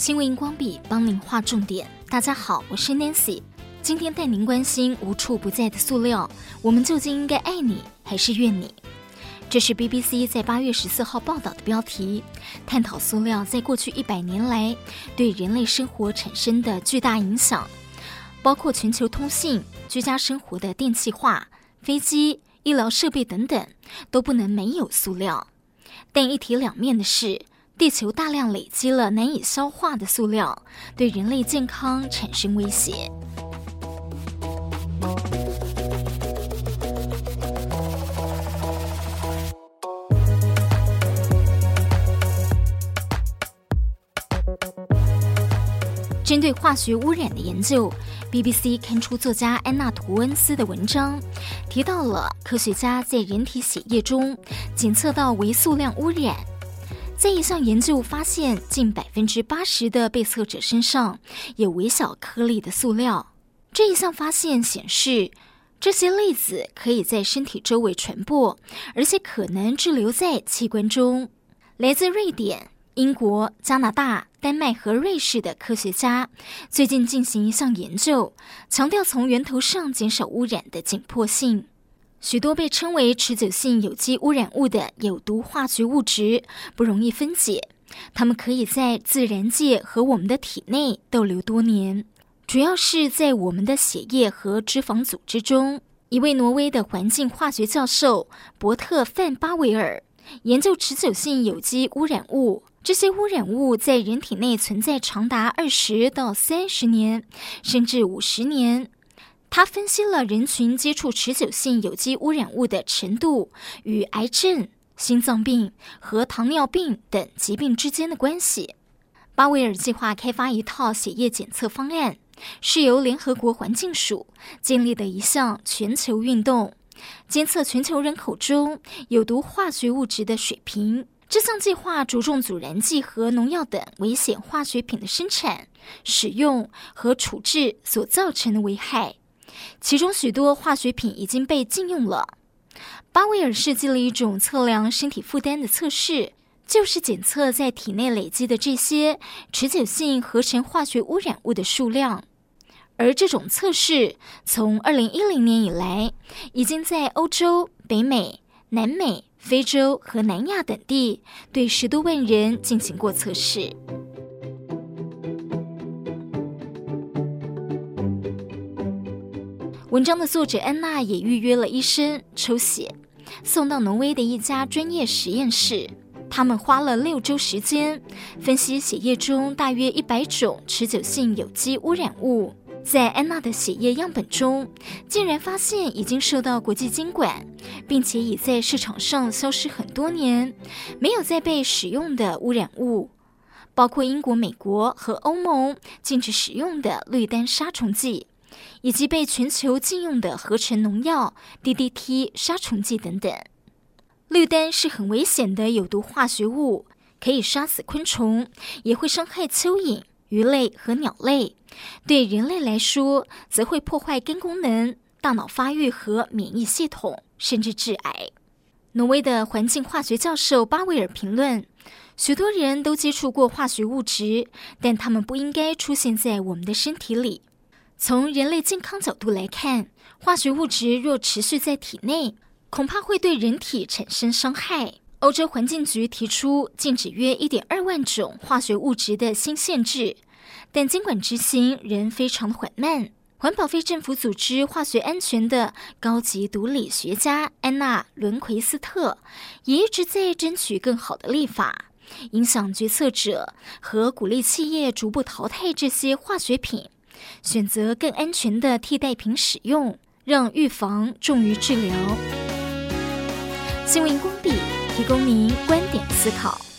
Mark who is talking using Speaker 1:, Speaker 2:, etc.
Speaker 1: 新闻荧光笔帮您画重点。大家好，我是 Nancy，今天带您关心无处不在的塑料，我们究竟应该爱你还是怨你？这是 BBC 在八月十四号报道的标题，探讨塑料在过去一百年来对人类生活产生的巨大影响，包括全球通信、居家生活的电气化、飞机、医疗设备等等，都不能没有塑料。但一体两面的是，地球大量累积了难以消化的塑料，对人类健康产生威胁。针对化学污染的研究，BBC 刊出作家安娜·图恩斯的文章，提到了科学家在人体血液中检测到微塑料污染。在一项研究发现，近百分之八十的被测者身上有微小颗粒的塑料。这一项发现显示，这些粒子可以在身体周围传播，而且可能滞留在器官中。来自瑞典、英国、加拿大、丹麦和瑞士的科学家最近进行一项研究，强调从源头上减少污染的紧迫性。许多被称为持久性有机污染物的有毒化学物质不容易分解，它们可以在自然界和我们的体内逗留多年，主要是在我们的血液和脂肪组织中。一位挪威的环境化学教授伯特·范巴维尔研究持久性有机污染物，这些污染物在人体内存在长达二十到三十年，甚至五十年。他分析了人群接触持久性有机污染物的程度与癌症、心脏病和糖尿病等疾病之间的关系。巴维尔计划开发一套血液检测方案，是由联合国环境署建立的一项全球运动，监测全球人口中有毒化学物质的水平。这项计划着重阻燃剂和农药等危险化学品的生产、使用和处置所造成的危害。其中许多化学品已经被禁用了。巴维尔设计了一种测量身体负担的测试，就是检测在体内累积的这些持久性合成化学污染物的数量。而这种测试从2010年以来，已经在欧洲、北美、南美、非洲和南亚等地对十多万人进行过测试。文章的作者安娜也预约了医生抽血，送到挪威的一家专业实验室。他们花了六周时间，分析血液中大约一百种持久性有机污染物。在安娜的血液样本中，竟然发现已经受到国际监管，并且已在市场上消失很多年，没有再被使用的污染物，包括英国、美国和欧盟禁止使用的氯丹杀虫剂。以及被全球禁用的合成农药 DDT 杀虫剂等等，绿丹是很危险的有毒化学物，可以杀死昆虫，也会伤害蚯蚓、鱼类和鸟类。对人类来说，则会破坏肝功能、大脑发育和免疫系统，甚至致癌。挪威的环境化学教授巴维尔评论：许多人都接触过化学物质，但它们不应该出现在我们的身体里。从人类健康角度来看，化学物质若持续在体内，恐怕会对人体产生伤害。欧洲环境局提出禁止约一点二万种化学物质的新限制，但监管执行仍非常缓慢。环保非政府组织化学安全的高级毒理学家安娜·伦奎斯特也一直在争取更好的立法，影响决策者和鼓励企业逐步淘汰这些化学品。选择更安全的替代品使用，让预防重于治疗。新闻荧光笔提供您观点思考。